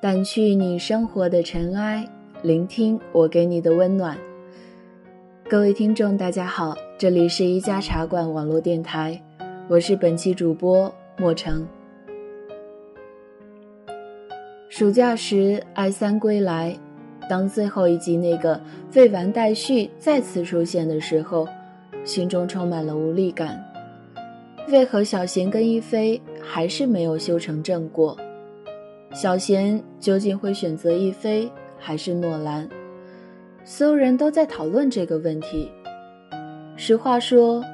掸去你生活的尘埃，聆听我给你的温暖。各位听众，大家好，这里是一家茶馆网络电台，我是本期主播莫成。暑假时，爱三归来，当最后一集那个废完待续再次出现的时候，心中充满了无力感。为何小贤跟一菲还是没有修成正果？小贤究竟会选择一菲还是诺兰？所有人都在讨论这个问题。实话说，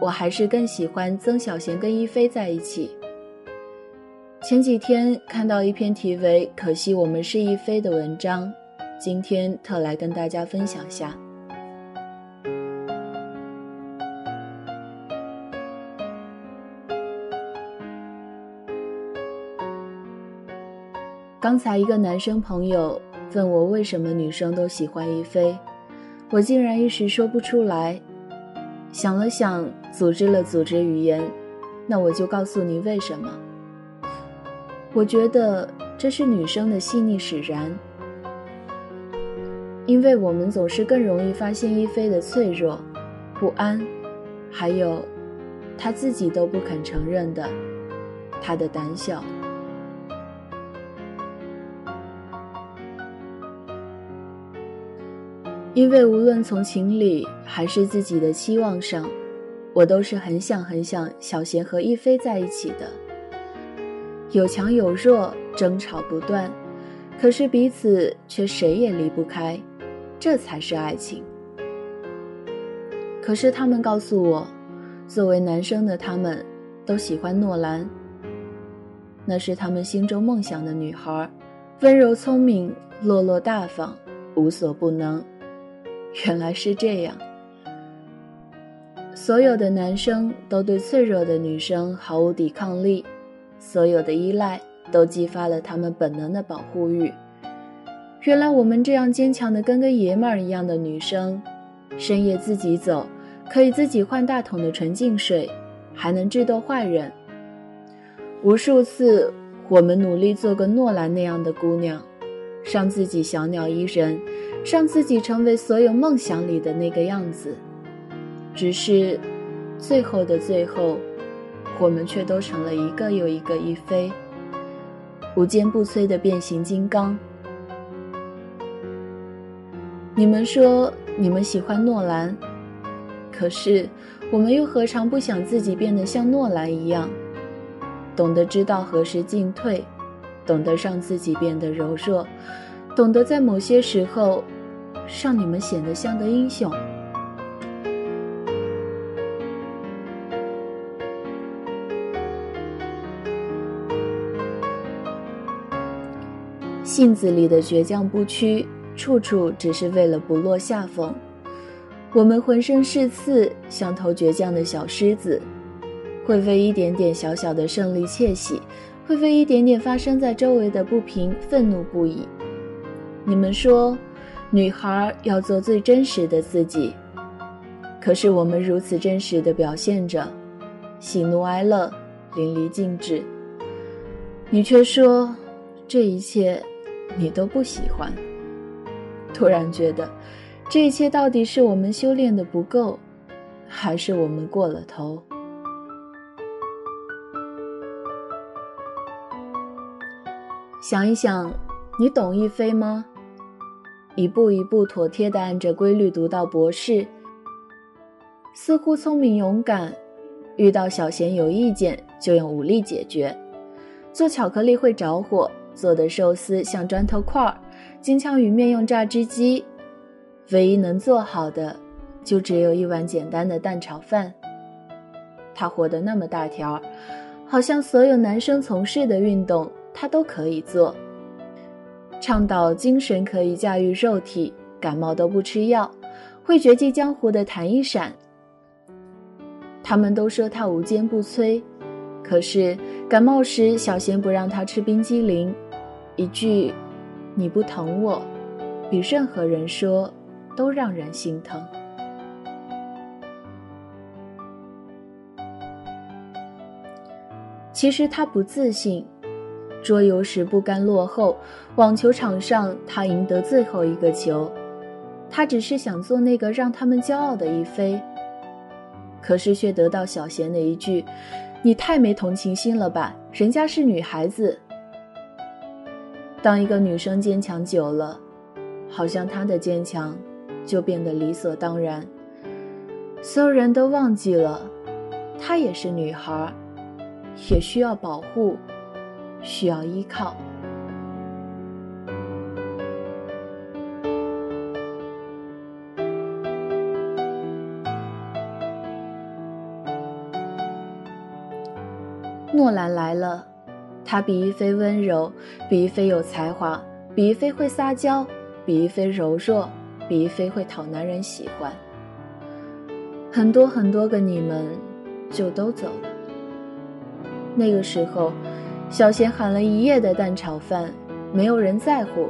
我还是更喜欢曾小贤跟一菲在一起。前几天看到一篇题为“可惜我们是一菲”的文章，今天特来跟大家分享下。刚才一个男生朋友问我为什么女生都喜欢一菲，我竟然一时说不出来。想了想，组织了组织语言，那我就告诉你为什么。我觉得这是女生的细腻使然，因为我们总是更容易发现一菲的脆弱、不安，还有她自己都不肯承认的她的胆小。因为无论从情理还是自己的期望上，我都是很想很想小贤和一菲在一起的。有强有弱，争吵不断，可是彼此却谁也离不开，这才是爱情。可是他们告诉我，作为男生的他们，都喜欢诺兰。那是他们心中梦想的女孩，温柔聪明，落落大方，无所不能。原来是这样。所有的男生都对脆弱的女生毫无抵抗力，所有的依赖都激发了他们本能的保护欲。原来我们这样坚强的跟个爷们儿一样的女生，深夜自己走，可以自己换大桶的纯净水，还能智斗坏人。无数次，我们努力做个诺兰那样的姑娘，让自己小鸟依人。让自己成为所有梦想里的那个样子，只是，最后的最后，我们却都成了一个又一个一飞，无坚不摧的变形金刚。你们说你们喜欢诺兰，可是我们又何尝不想自己变得像诺兰一样，懂得知道何时进退，懂得让自己变得柔弱。懂得在某些时候，让你们显得像个英雄。性子里的倔强不屈，处处只是为了不落下风。我们浑身是刺，像头倔强的小狮子，会为一点点小小的胜利窃喜，会为一点点发生在周围的不平愤怒不已。你们说，女孩要做最真实的自己。可是我们如此真实的表现着，喜怒哀乐淋漓尽致。你却说，这一切你都不喜欢。突然觉得，这一切到底是我们修炼的不够，还是我们过了头？想一想，你懂一菲吗？一步一步妥帖地按着规律读到博士，似乎聪明勇敢，遇到小贤有意见就用武力解决。做巧克力会着火，做的寿司像砖头块儿，金枪鱼面用榨汁机。唯一能做好的，就只有一碗简单的蛋炒饭。他活得那么大条，好像所有男生从事的运动他都可以做。倡导精神可以驾驭肉体，感冒都不吃药，会绝技江湖的谭一闪。他们都说他无坚不摧，可是感冒时小贤不让他吃冰激凌，一句“你不疼我”，比任何人说都让人心疼。其实他不自信，桌游时不甘落后，网球场上他赢得最后一个球。他只是想做那个让他们骄傲的一菲，可是却得到小贤的一句：“你太没同情心了吧，人家是女孩子。”当一个女生坚强久了，好像她的坚强就变得理所当然。所有人都忘记了，她也是女孩，也需要保护，需要依靠。诺兰来了。他比一菲温柔，比一菲有才华，比一菲会撒娇，比一菲柔弱，比一菲会讨男人喜欢。很多很多个你们，就都走了。那个时候，小贤喊了一夜的蛋炒饭，没有人在乎，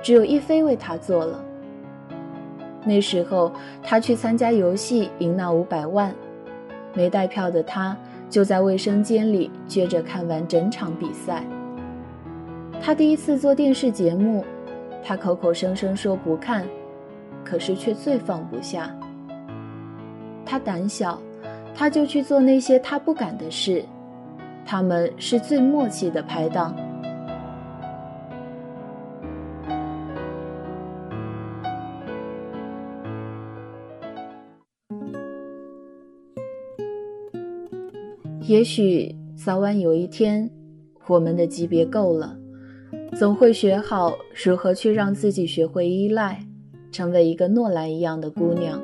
只有一菲为他做了。那时候，他去参加游戏，赢那五百万，没带票的他。就在卫生间里接着看完整场比赛。他第一次做电视节目，他口口声声说不看，可是却最放不下。他胆小，他就去做那些他不敢的事，他们是最默契的拍档。也许早晚有一天，我们的级别够了，总会学好如何去让自己学会依赖，成为一个诺兰一样的姑娘。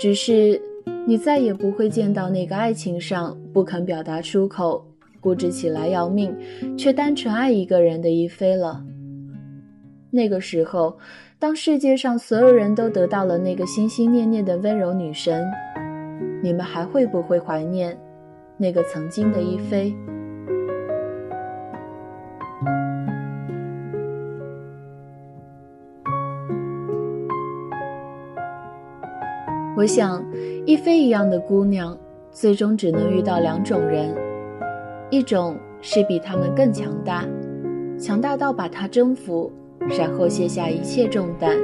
只是你再也不会见到那个爱情上不肯表达出口、固执起来要命，却单纯爱一个人的一菲了。那个时候，当世界上所有人都得到了那个心心念念的温柔女神，你们还会不会怀念？那个曾经的一菲，我想，一菲一样的姑娘，最终只能遇到两种人：一种是比他们更强大，强大到把她征服，然后卸下一切重担，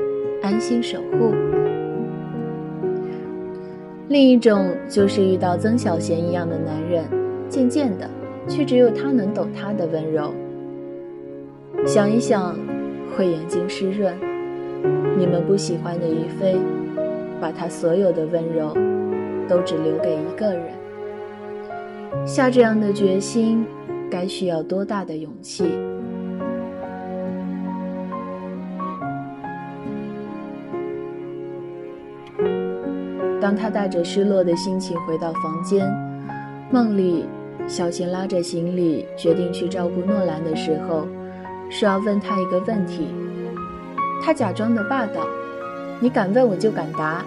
安心守护。另一种就是遇到曾小贤一样的男人，渐渐的，却只有他能懂她的温柔。想一想，会眼睛湿润。你们不喜欢的一菲，把他所有的温柔，都只留给一个人。下这样的决心，该需要多大的勇气？当他带着失落的心情回到房间，梦里，小贤拉着行李决定去照顾诺兰的时候，说要问他一个问题。他假装的霸道：“你敢问我就敢答。”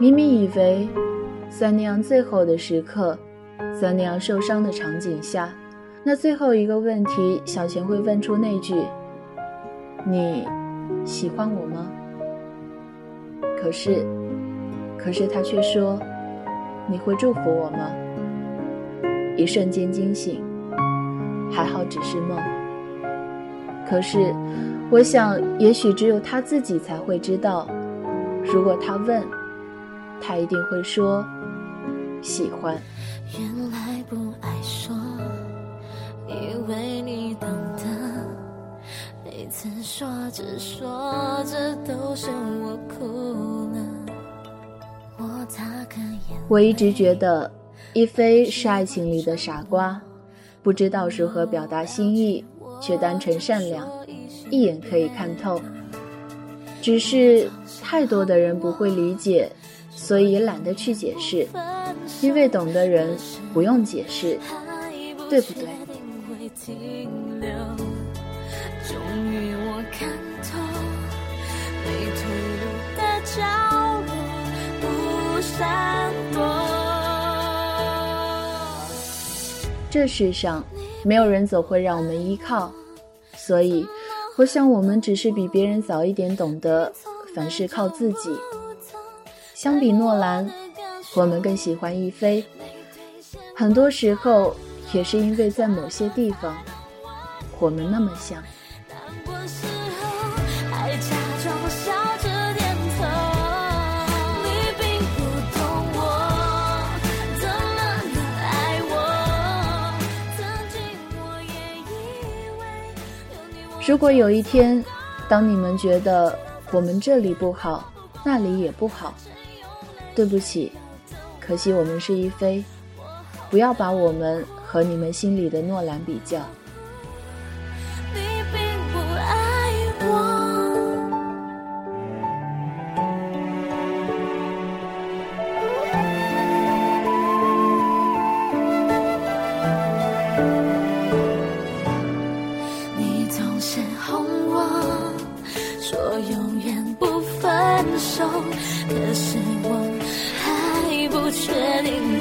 明明以为，在那样最后的时刻，在那样受伤的场景下，那最后一个问题，小贤会问出那句：“你喜欢我吗？”可是，可是他却说：“你会祝福我吗？”一瞬间惊醒，还好只是梦。可是，我想，也许只有他自己才会知道，如果他问，他一定会说：“喜欢。”原来不爱说，以为你懂得，每次说着说着都是我哭。我一直觉得，一菲是爱情里的傻瓜，不知道如何表达心意，却单纯善良，一眼可以看透。只是太多的人不会理解，所以懒得去解释，因为懂的人不用解释，对不对？这世上，没有人总会让我们依靠，所以，我想我们只是比别人早一点懂得凡事靠自己。相比诺兰，我们更喜欢一飞。很多时候，也是因为在某些地方，我们那么像。如果有一天，当你们觉得我们这里不好，那里也不好，对不起，可惜我们是一菲，不要把我们和你们心里的诺兰比较。说永远不分手可是我还不确定